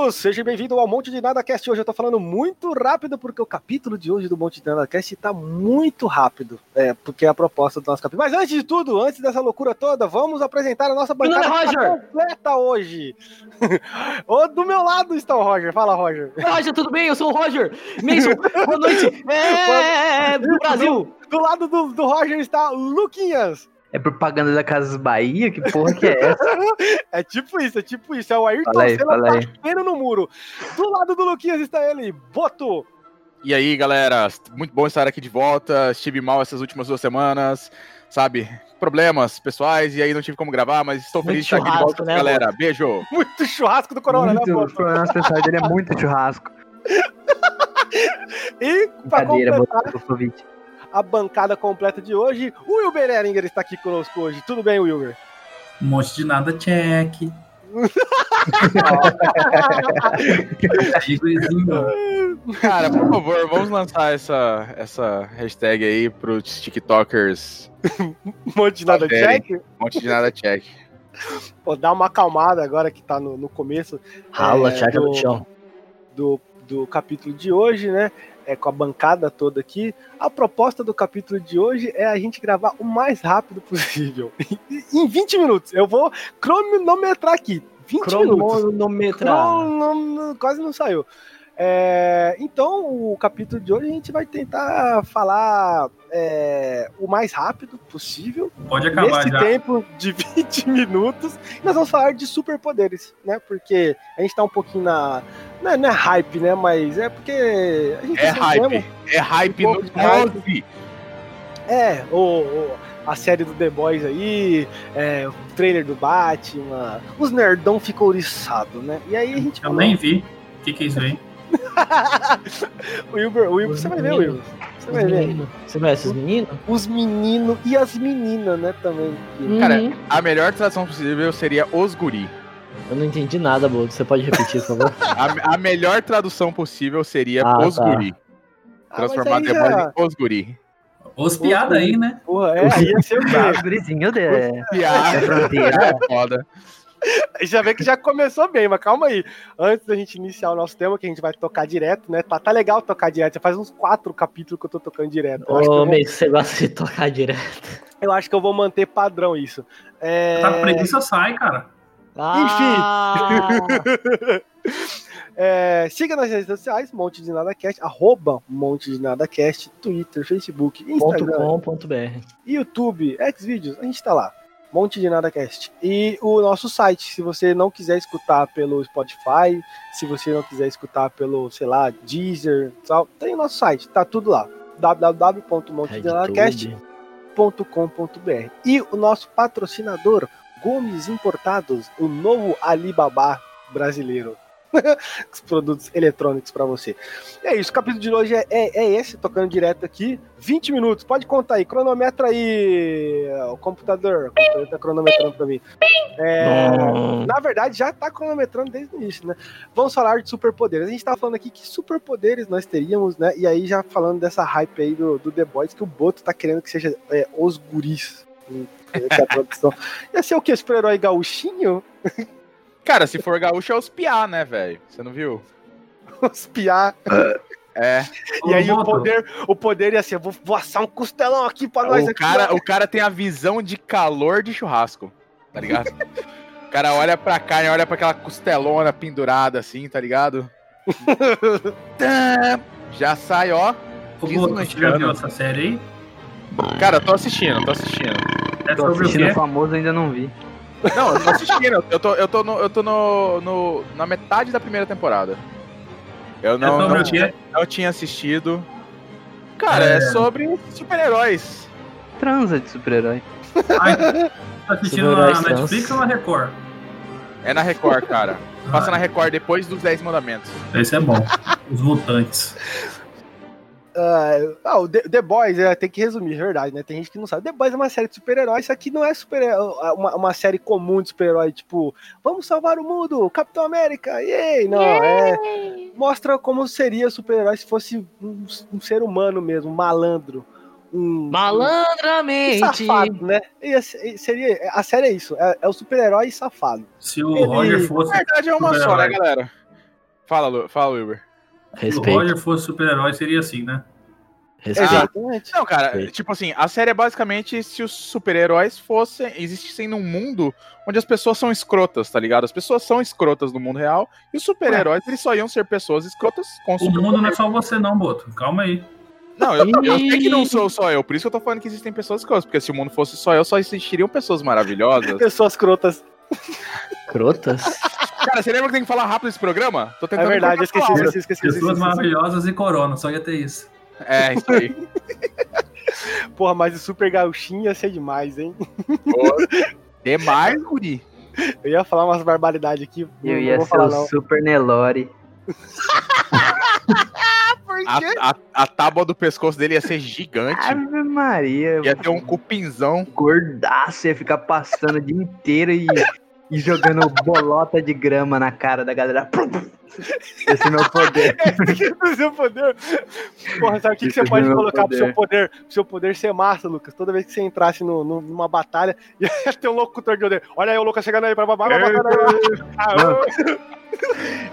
todos! Seja bem-vindo ao Monte de Nada Cast. Hoje eu tô falando muito rápido porque o capítulo de hoje do Monte de Nada Cast tá muito rápido. É, porque é a proposta do nosso capítulo. Mas antes de tudo, antes dessa loucura toda, vamos apresentar a nossa bancada Roger. completa hoje. o, do meu lado está o Roger. Fala, Roger. Roger, tudo bem? Eu sou o Roger. Mason, boa noite. É, do Brasil. Do lado do, do Roger está Luquinhas. É propaganda da Casas Bahia? Que porra que é essa? é tipo isso, é tipo isso. É o Ayrton Fala aí, Senna fala aí. batendo no muro. Do lado do Luquinhas está ele, Boto. E aí, galera, muito bom estar aqui de volta. Estive mal essas últimas duas semanas, sabe? Problemas pessoais, e aí não tive como gravar, mas estou feliz de Muito estar aqui de volta, né, galera. Beijo! Muito churrasco do Corona, né, muito, Boto? os problemas pessoais dele é muito churrasco. E pra Brincadeira, completar Covid. A bancada completa de hoje, o Wilber Eringer está aqui conosco hoje. Tudo bem, Wilber? Um monte de nada, check. Cara, por favor, vamos lançar essa, essa hashtag aí pros TikTokers. Um monte de nada check. Um monte de nada check. Pô, dá uma acalmada agora que tá no, no começo Rala, É, do- no chão. do, do capítulo de hoje, né? É, com a bancada toda aqui. A proposta do capítulo de hoje é a gente gravar o mais rápido possível. em 20 minutos. Eu vou cronometrar aqui. 20 minutos. Cronometra. Crono- quase não saiu. É, então, o capítulo de hoje a gente vai tentar falar é, o mais rápido possível, Pode acabar nesse já. tempo de 20 minutos. E nós vamos falar de superpoderes, né? Porque a gente tá um pouquinho na. Não é, não é hype, né? Mas é porque. A gente É tá hype. É hype Um no hype. 12. É, o, o- a série do The Boys aí, é, o trailer do Batman. Os nerdão ficou oriçados, né? E aí a gente. Eu nem vi. O que, que é isso aí? o Wilber, o você vai ver. Wilber. Você vai ver. Você conhece os meninos? Os meninos e as meninas, né, também. Cara, Uhum. a melhor tradução possível seria os guri. Eu não entendi nada. Você pode repetir, por favor? A, a melhor tradução possível seria Ah, os tá. guri. Ah, aí The Boys já- em os guri. Os piada aí, né? Porra, é, aí ia ser o quê? Ah, gurizinho de... Piada, É foda. Já vê que já começou bem, mas calma aí. Antes da gente iniciar o nosso tema, que a gente vai tocar direto, né? Tá, tá legal tocar direto. Já faz uns quatro capítulos que eu tô tocando direto. Eu, Ô, vou, Mason, você gosta de tocar direto. eu acho que eu vou manter padrão isso. É... Tá com preguiça, sai, cara. Ah, É, siga nas redes sociais, Monte de Nada Cast, arroba Monte de Nada Cast, Twitter, Facebook, Instagram, com, ponto br. YouTube, Xvideos, a gente tá lá. Monte de Nada Cast. E o nosso site, se você não quiser escutar pelo Spotify, se você não quiser escutar pelo, sei lá, Deezer, tal, tem o nosso site, tá tudo lá. www.montedenadacast.com.br E o nosso patrocinador, Gomes Importados, o novo Alibaba brasileiro. Os produtos eletrônicos para você. É isso, o capítulo de hoje é, é, é esse, tocando direto aqui. 20 minutos, pode contar aí, cronometra aí, o computador. O computador tá cronometrando para mim. É, na verdade, já tá cronometrando desde o início, né? Vamos falar de superpoderes. A gente tava falando aqui que superpoderes nós teríamos, né? E aí, já falando dessa hype aí do, do The Boys, que o Boto tá querendo que seja é, os guris. Essa é a tradução. Ia ser o que? Super-herói gauchinho? Cara, se for gaúcho é os piá, né, velho? Você não viu? Os piá. É. E aí o poder, o poder ia ser, vou, vou assar um costelão aqui pra nós O aqui. cara, o cara tem a visão de calor de churrasco, tá ligado? O cara olha pra carne, olha pra aquela costelona pendurada assim, tá ligado? Já sai, ó. Ô, no você já viu essa série aí? Cara, tô assistindo, tô assistindo. É Tô sobre o assistindo o famoso, ainda não vi. Não, eu tô assistindo. Eu tô, eu tô, no, eu tô no, no- na metade da primeira temporada. Eu É não, sobre não, quê? não tinha assistido. Cara, é, É. sobre super-heróis. Transa de super-herói. Tá assistindo na Netflix trans. ou na Record? É na Record, cara. Passa na Record depois dos 10 mandamentos. Esse é bom. Os Mutantes. Ah, ah, o The, The Boys, é, tem que resumir, verdade, né? Tem gente que não sabe. The Boys é uma série de super-heróis, isso aqui não é super uma, uma série comum de super-herói, tipo, vamos salvar o mundo, Capitão América, yay! Não, é. Mostra como seria super-herói se fosse um, um ser humano mesmo, um malandro. Um, um Malandramente. safado, né? E se- seria, a série é isso, é, é o super-herói safado. Se o Ele- Roger Na fosse. verdade é uma só, né, galera? Fala, Lu- fala, Wilber. Se o Respeito. Roger fosse super-herói, seria assim, né? Respeito. Exatamente. Não, cara, Perfeito. tipo assim, a série é basicamente se os super-heróis fossem, existissem num mundo onde as pessoas são escrotas, tá ligado? As pessoas são escrotas no mundo real e os super-heróis, eles só iam ser pessoas escrotas com O mundo não é só você, não, Boto. Calma aí. Não, eu, eu sei que não sou só eu, por isso que eu tô falando que existem pessoas escrotas, porque se o mundo fosse só eu, só existiriam pessoas maravilhosas. Pessoas crotas. Crotas. Cara, você lembra que tem que falar rápido esse programa? Tô É tentando verdade, eu esqueci, esqueci, esqueci, esqueci, Pessoas esqueci. maravilhosas e corona, só ia ter isso. É, isso aí. Porra, mas o Super Gauchinho ia ser demais, hein? Pô, Demais, guri. Eu ia falar umas barbaridades aqui. Eu ia vou ser falar, o não. Super Nelore. A, a, a tábua do pescoço dele ia ser gigante. Ave Maria. Ia ter um cupinzão. gordaço, ia ficar passando o dia inteiro e, e jogando bolota de grama na cara da galera. Esse é meu poder. o seu poder. Porra, sabe o que, que Esse você é pode colocar pro poder. seu poder? Pro seu poder ser massa, Lucas. Toda vez que você entrasse no, no- numa batalha, ia ter um locutor de poder. Olha aí o Lucas chegando aí pra babá.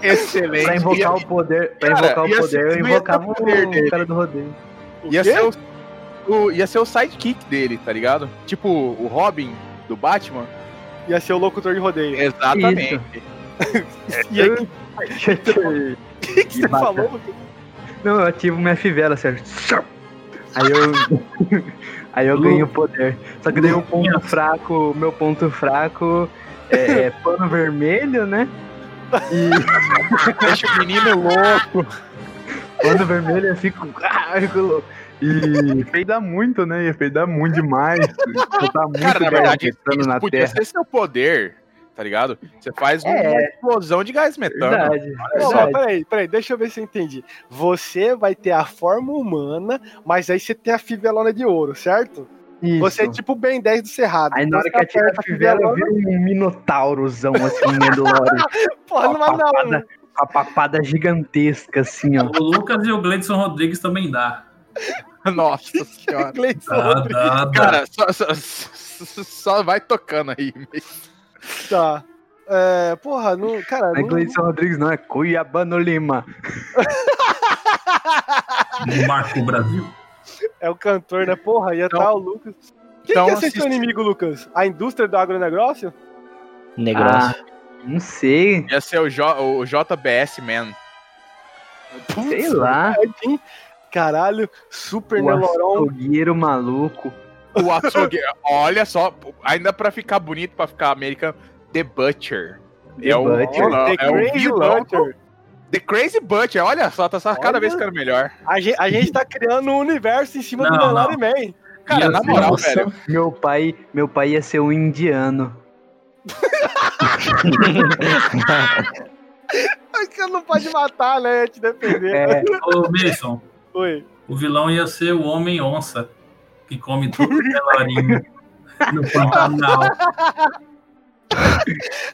Excelente. Pra invocar o poder, pra Cara, invocar o ia poder, ser- eu invocava ter poder o dele. cara do rodeio. Ia ser o, o- ia ser o sidekick dele, tá ligado? Tipo o Robin do Batman. Ia ser o locutor de rodeio. Exatamente. E aí, o que, que você falou? Não, eu ativo minha fivela, certo? Aí eu. Aí eu ganho poder. Só que daí o ponto fraco, meu ponto fraco é, é pano vermelho, né? E Deixa o menino louco. pano vermelho eu fico. Ah, eu fico louco. E peida muito, né? Ia peidar muito demais. Botar muito Cara, na verdade, isso na podia terra. ser seu poder, tá ligado? Você faz uma É. explosão de gás metano. Verdade. Peraí, peraí, deixa eu ver se eu entendi. Você vai ter a forma humana, mas aí você tem a fivelona de ouro, certo? Isso. Você é tipo o Ben 10 do Cerrado. Aí na hora Você que atira a fivela, eu viro um minotaurzão assim, Mandalorian. Porra, não vai não. a papada gigantesca, assim, ó. O Lucas e o Gleidson Rodrigues também dá. Nossa senhora. Gleison Rodrigues. Cara, só, só- só- vai tocando aí. Tá. É, porra, não, cara, Não é não, Gleison Rodrigues, não, é Cuiabano Lima. Marco Brasil. é o cantor, né? Porra, ia estar o Lucas. Quem então que assiste- seu inimigo, Lucas? A indústria do agronegócio? Negócio. Ah, não sei, Ia ser o, J, o JBS Man. sei lá. Hein? Caralho, super O açougueiro maluco. O açougue. Olha só, ainda pra ficar bonito, pra ficar americano, The Butcher. The é o Butcher. The é o Crazy vilão. Butcher. The Crazy Butcher, olha só, tá só cada vez ficando melhor. A gente, a gente tá criando um universo em cima do Não, Nelore não. Man. Cara, na moral, Nossa. velho. Meu pai, meu pai ia ser um indiano. Você não pode matar, né? Te defender. É, Ô, Mason, Oi. o vilão ia ser o Homem-Onça, que come tudo que é no Pantanal.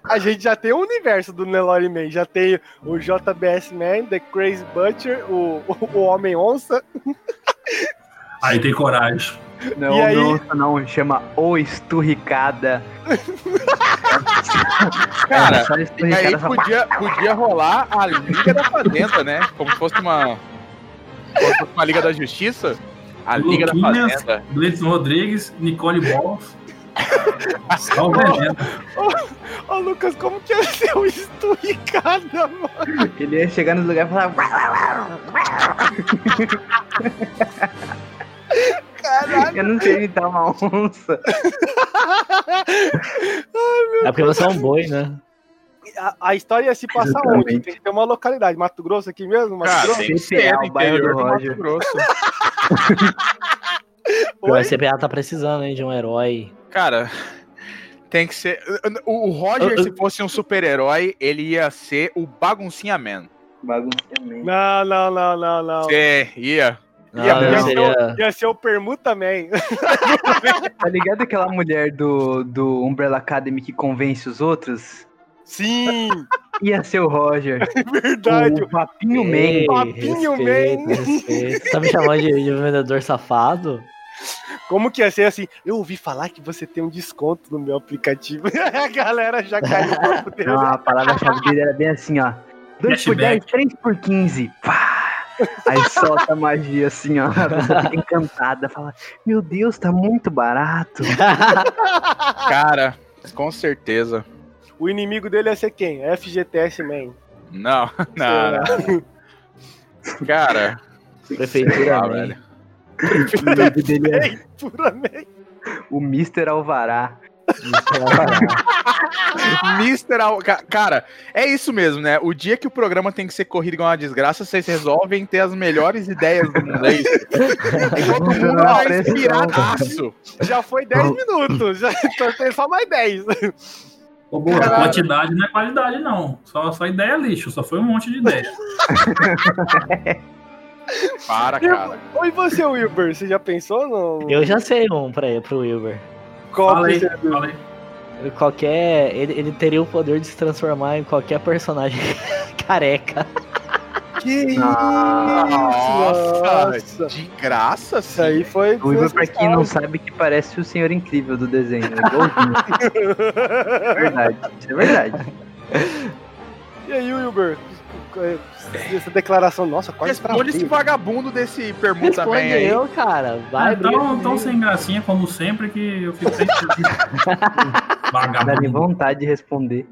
A gente já tem o universo do Nelore Man. Já tem o JBS Man, The Crazy Butcher, o, o Homem Onça. Aí tem coragem. não, E aí? não, não, chama O Esturricada. Cara, É, E esturricada, aí podia, podia rolar a Liga da Fazenda, né? Como se fosse uma. Fosse uma Liga da Justiça. A Liga da Luquinhas, Fazenda. Gleidson Rodrigues, Nicole Balls. Ô, Lucas, como que ia ser o Esturricada, mano? Ele ia chegar nos lugares e falar. Caralho. Eu não sei imitar uma onça. É porque você é um boi, né? A, a história ia se passar Exatamente. onde? Tem que ter uma localidade. Mato Grosso aqui mesmo? Mato Cara, Grosso? tem que ser o bairro interior do do Mato. Grosso. O Oi? CPA tá precisando hein, de um herói. Cara, tem que ser. O o Roger, se fosse um super-herói, ele ia ser o Baguncinha Man. Bagunceamento. Não, não, não, não, não. Você ia. Não, Ia, não ia, ser seria. o, ia ser o Permuta Man. Tá ligado aquela mulher do, do Umbrella Academy que convence os outros? Sim, Ia ser o Roger. verdade. O Papinho Ei, Man. Papinho respeito, Man. respeito. Você tá me chamando de, de vendedor safado? Como que ia ser assim? Eu ouvi falar que você tem um desconto no meu aplicativo. a galera já caiu no. Não, a palavra-chave dele era bem assim, ó. 2 por 10, 3 por 15. Pá! Aí solta a magia assim, ó. A pessoa fica encantada. Fala, meu Deus, tá muito barato. Cara, com certeza. O inimigo dele ia ser quem? FGTS Man. Não, não, não. Cara, Prefeitura, lá, velho. O nome dele é o Mr. Alvará. Mr. Al... Ca- Cara, é isso mesmo, né? O dia que o programa tem que ser corrido igual uma desgraça, vocês resolvem ter as melhores ideias do mundo. É isso. Todo mundo vai inspiradaço. Já foi 10 minutos. Já então tem só mais 10. Ô, Boto, Caralho. quantidade não é qualidade, não. Só, só ideia lixo, só foi um monte de ideia. Para, cara. Oi, você, Wilber? Você já pensou no. Eu já sei um pra, pro Wilber. Qual fala aí. Qualquer. Ele, ele teria o poder de se transformar em qualquer personagem careca. Que isso? Nossa, Nossa. de graça, Isso aí foi. O Ivo, pra quem não sabe, que parece o Senhor Incrível do desenho. É. É verdade. Isso é verdade. E aí, Wilber? Essa declaração, nossa, quase Responde esse travei. vagabundo desse permuta Responde bem aí. eu, cara. Vai, Então, então comigo. sem gracinha, como sempre, que eu fico sem Vagabundo. vontade de responder.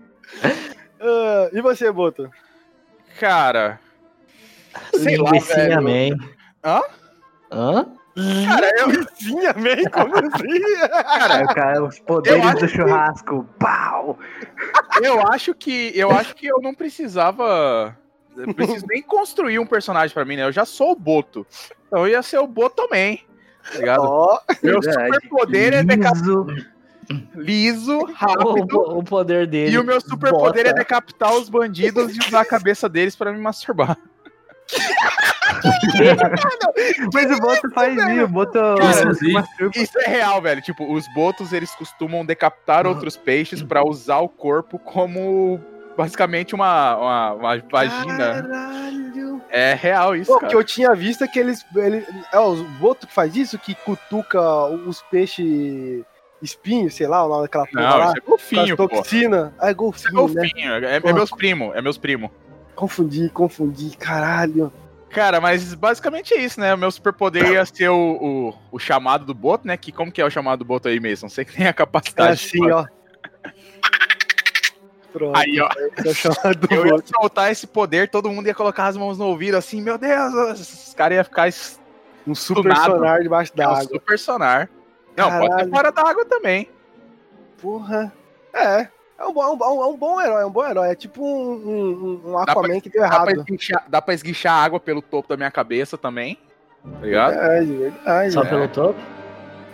Ah, e você, Boto? Cara, sei lá, Linguicinha velho. Man. Hã? Hã? Cara, eu, Sim, amém? Como assim? Cara, o cara, os poderes do que- churrasco. Pau! eu acho que eu acho que eu não precisava eu preciso nem construir um personagem pra mim, né? Eu já sou o Boto. Então eu ia ser o Boto também. Tá ligado? Ó, Meu superpoder é decapitar Liso. rápido. o- o poder dele. E o meu superpoder é decapitar os bandidos e usar a cabeça deles pra me masturbar. Mas o Boto faz isso. O Boto Cara. Isso é real, velho. Tipo, os botos, eles costumam decapitar outros peixes pra usar o corpo como basicamente uma, uma, uma vagina. Caralho. É real isso, Pô, o que eu tinha visto é que eles. Ele, é o Boto que faz isso, que cutuca os peixes espinhos, sei lá, o nome daquela porra Não, lá. isso é golfinho, toxina. Ah, é Isso é golfinho, né? golfinho. É, é meus primos, é meus primos. Confundi, confundi, caralho. Cara, mas basicamente é isso, né? O meu superpoder ia ser o, o, o chamado do boto, né? Que como que é o chamado do boto aí mesmo? Você que tem a É capacidade. assim, ó. Pronto. Aí, ó. É Eu ia soltar esse poder, todo mundo ia colocar as mãos no ouvido assim, meu Deus, os caras iam ficar Um super sonar debaixo é um d'água. super sonar. Não, pode ser Caralho. fora d'água também. Porra. É. É um, bom, é, um bom, é um bom herói, é um bom herói. É tipo um, um, um Aquaman que deu Dá pra, errado. esguichar, dá pra esguichar água pelo topo da minha cabeça também. Tá ligado? É, verdade. Só É. pelo topo?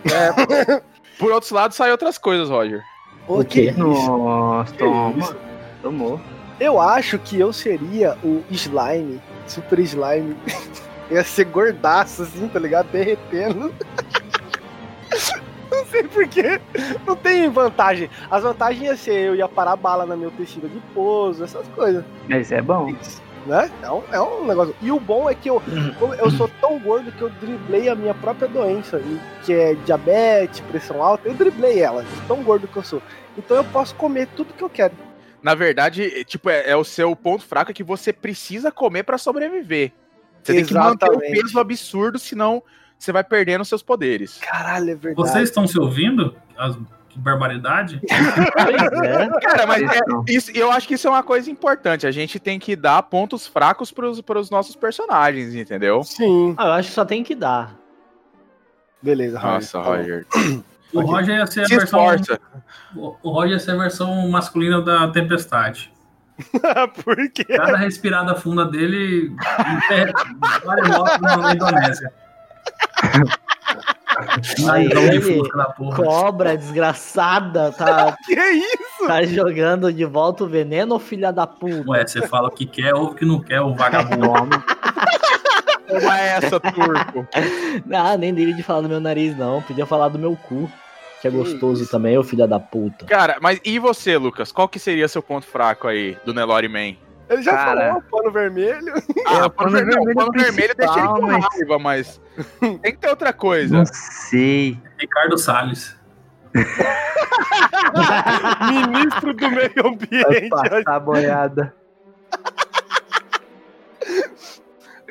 Por outro lado, sai outras coisas, Roger. O quê? que Nossa, toma. Tomou. Eu acho que eu seria o slime, super slime. Ia ser gordaço, assim, tá ligado? Derretendo. Não sei porquê. Não tem vantagem. As vantagens ia ser eu ia parar bala no meu tecido de pouso, essas coisas. Mas é bom. Né? É um, é um negócio. E o bom é que eu, eu sou tão gordo que eu driblei a minha própria doença, que é diabetes, pressão alta. Eu driblei ela, tão gordo que eu sou. Então eu posso comer tudo que eu quero. Na verdade, é, tipo, é, é o seu ponto fraco é que você precisa comer pra sobreviver. Você tem que manter o Exatamente. peso absurdo, senão você vai perdendo seus poderes. Caralho, é verdade. Vocês estão se ouvindo? As- Que barbaridade. É. Cara, mas é- estão. isso, eu acho que isso é uma coisa importante. A gente tem que dar pontos fracos pros, pros nossos personagens, entendeu? Sim. Ah, eu acho que só tem que dar. Beleza, Roger. Nossa, Tá. Roger. O Roger ia ser a Se versão. esforça. O Roger ia ser a versão masculina da tempestade. Por quê? Cada respirada funda dele voltas na Indonésia. Cobra desgraçada, tá, Que isso? tá jogando de volta o veneno, ou filha da puta? Ué, você fala o que quer, ouve o que não quer, o vagabundo. Toma. Toma essa, turco. Ah, nem dele de falar do meu nariz, não. Podia falar do meu cu. Que é Que gostoso isso. também, ô filha da puta. Cara, mas e você, Lucas? Qual que seria seu ponto fraco aí do Nelore Man? Ele já Cara. falou, pano vermelho. Ah, o pano vermelho, vermelho pano vermelho deixa ele com mas- raiva, mas tem que ter outra coisa. Não sei. Ricardo Salles. Ministro do meio Vai ambiente. passar a boiada.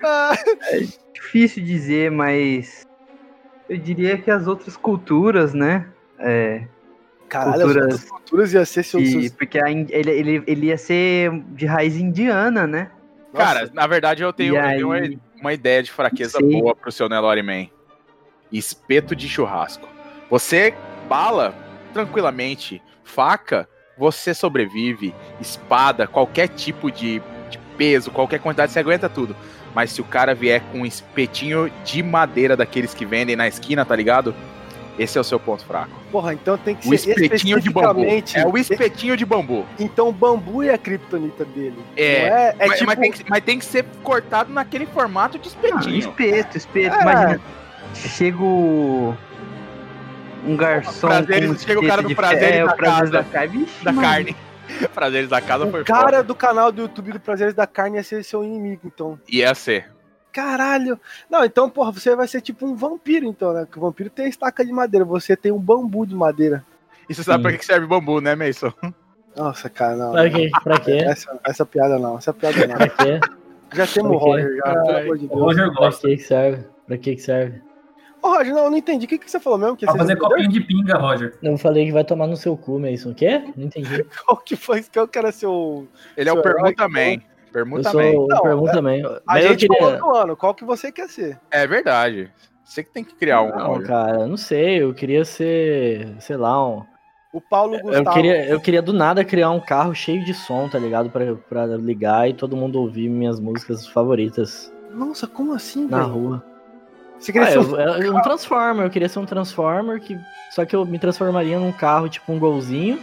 Ah, Difícil dizer, mas eu diria que as outras culturas, né? É, caralho, Culturas- as culturas ia ser seu. que- seu- porque a ele, ele, ele ia ser de raiz indiana, né? Nossa, Cara, na verdade eu tenho, E eu tenho aí? uma, uma ideia de fraqueza Sim. boa pro seu Nelore Man. Espeto de churrasco. Você bala tranquilamente, faca, você sobrevive, espada, qualquer tipo de, de peso, qualquer quantidade, você aguenta tudo. Mas se o cara vier com um espetinho de madeira daqueles que vendem na esquina, tá ligado? Esse é o seu ponto fraco. porra, então tem que O ser espetinho de bambu. especificamente- É o espetinho de bambu. Então bambu é a criptonita dele. É, Não é, é mas, tipo. mas tem que, mas tem que ser cortado naquele formato de Ah, espetinho. espeto, espeto. É. Imagina, chega o... um garçom Prazeres- com um chega o cara do Prazeres ferro, da o prazeres casa. da carne. Vixe, da carne. Prazeres da casa foi O cara foda. do canal do YouTube do Prazeres da Carne ia ser seu inimigo, então. Ia ser. Caralho! Não, então, porra, você vai ser tipo um vampiro, então, né? Porque o vampiro tem estaca de madeira, você tem um bambu de madeira. E você sabe Sim. pra que que serve bambu, né, Mason? Nossa, cara, não. Pra quê? Pra quê? Essa, essa piada não, essa piada não. Pra quê? Já temos o? Roger, já, pelo amor de O Deus. Roger Pra gosta. que que serve? Pra que que serve? Ô, Roger, não, eu não entendi. O que, que você falou mesmo? Que Pra fazer copinho de pinga, Roger. Eu falei que vai tomar no seu cu, Mason. O quê? Não entendi. Qual que foi que eu quero ser o. Ele é o Seu herói, Permuta. Eu sou Não, Pergunta também. A Mas eu gente queria... falou do ano, qual que você quer ser? É verdade. Você que tem que criar um. Não, cara, não sei. Eu queria ser, sei lá, um... O Paulo Eu Gustavo. queria, eu queria do nada criar um carro cheio de som, tá ligado? Pra, pra ligar e todo mundo ouvir minhas músicas favoritas Nossa, como assim, na velho? rua. Você queria Ah, ser eu, um... eu- um Transformer, eu queria ser um Transformer, que, só que eu me transformaria num carro tipo um golzinho,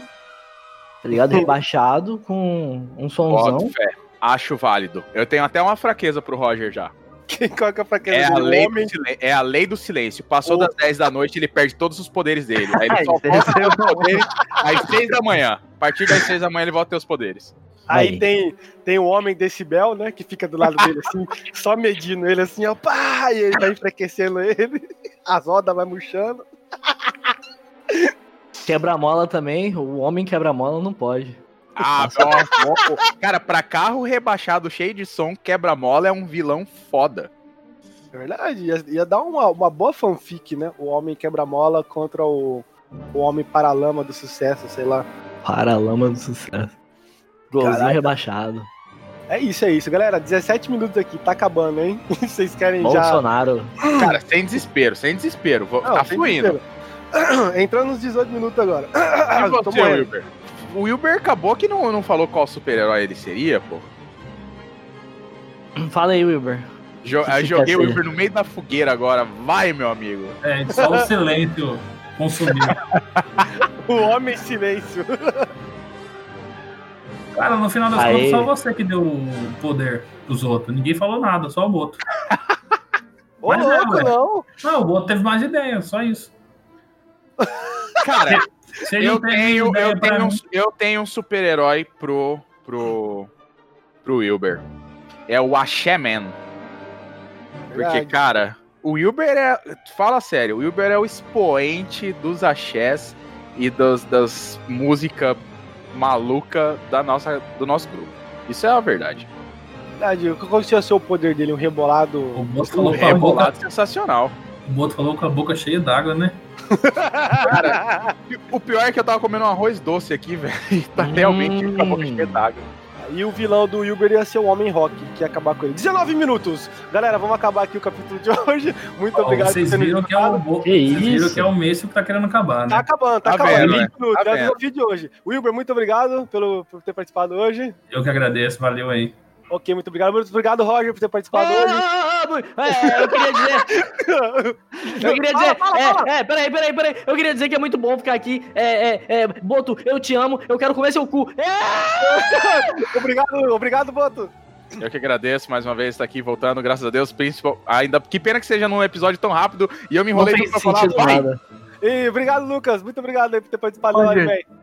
tá ligado? Rebaixado, com um somzão. Boto fé. Acho válido. Eu tenho até uma fraqueza pro Roger já. Quem qual que é pra É a, lei homem do silen- é a lei do silêncio. Passou O- das 10 da noite, ele perde todos os poderes dele. Aí ele só volta a os poderes às 6 da manhã. A partir das 6 da manhã ele volta a ter os poderes. Aí Aí. tem, tem o homem decibel, né? Que fica do lado dele assim, só medindo ele assim, ó, pá, e ele vai enfraquecendo ele, as rodas vai murchando. Quebra-mola também, o homem quebra-mola não pode. Ah, nossa. Cara, pra carro rebaixado cheio de som, quebra-mola é um vilão foda. É verdade, ia, ia dar uma, uma boa fanfic, né? O homem quebra-mola contra o, o homem paralama do sucesso, sei lá. Paralama do sucesso. Golzinho rebaixado. É isso, é isso, galera. 17 minutos aqui, tá acabando, hein? Vocês querem já. Bolsonaro. Cara, sem desespero, sem desespero. Não, tá sem fluindo. desespero. Entrando nos 18 minutos agora. E Tô você, morrendo. Wilber? O Wilber acabou que não, não falou qual super-herói ele seria, pô. Fala aí, Wilber. Jo Que eu joguei o? Wilber no meio da fogueira agora. Vai, meu amigo. É, só o silêncio consumiu. O homem silêncio. Cara, no final das Aí. contas, só você que deu o poder pros outros. Ninguém falou nada, só o Boto. Ô, Mas louco, não. Não, o Boto teve mais ideia, só isso. Cara, eu tenho, eu tenho, um, eu tenho um super-herói pro, pro, pro Wilber. É o Axé Man. Porque, Verdade. cara, o Wilber é. Fala sério, o Wilber é o expoente dos axés e das, das músicas maluca da nossa, do nosso grupo. Isso é a verdade. Verdade, qual que ia ser o poder dele? Um rebolado. o Um boca, rebolado sensacional. O Boto falou com a boca cheia d'água, né? Cara, o pior é que eu tava comendo um arroz doce aqui, velho. E tá realmente com a boca cheia d'água. E o vilão do Wilber ia ser o Homem Rock, que ia acabar com ele. 19 minutos! Galera, vamos acabar aqui o capítulo de hoje. Muito Ó, obrigado vocês por terem viram que é o. Boto. Que Vocês viram isso? que é o Messi que tá querendo acabar, Tá né? acabando, tá, Tá acabando. vendo, 20 minutos, Tá é o desafio de hoje. Wilber, muito obrigado pelo, por ter participado hoje. Eu que agradeço, valeu aí. Ok, muito obrigado. Muito obrigado, Roger, por ter participado hoje. Ah, é, eu queria dizer, eu queria Fala, dizer, fala, é, fala. é, peraí, peraí, peraí, eu queria dizer que é muito bom ficar aqui, é, é, é, Boto, eu te amo, eu quero comer seu cu, é, obrigado, obrigado, Boto. Eu que agradeço mais uma vez estar aqui voltando, graças a Deus. Principal, ainda que pena que seja num episódio tão rápido e eu me enrolei pra falar. Vai! nada. E obrigado, Lucas. Muito obrigado aí por ter participado da Roger. live, velho.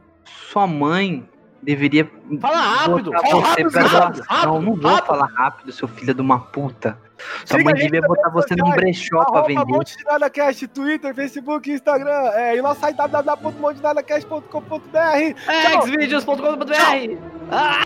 Sua mãe deveria Fala rápido, botar fala você rápido, pra rápido, rápido, não vou rápido. falar rápido, seu filho de uma puta. Sua Siga mãe devia botar você num brechó pra vender. Monte de Nada Cast, Twitter, Facebook, Instagram. É, e nosso site www.montenadacast.com.br. xvideos.com.br. Ah!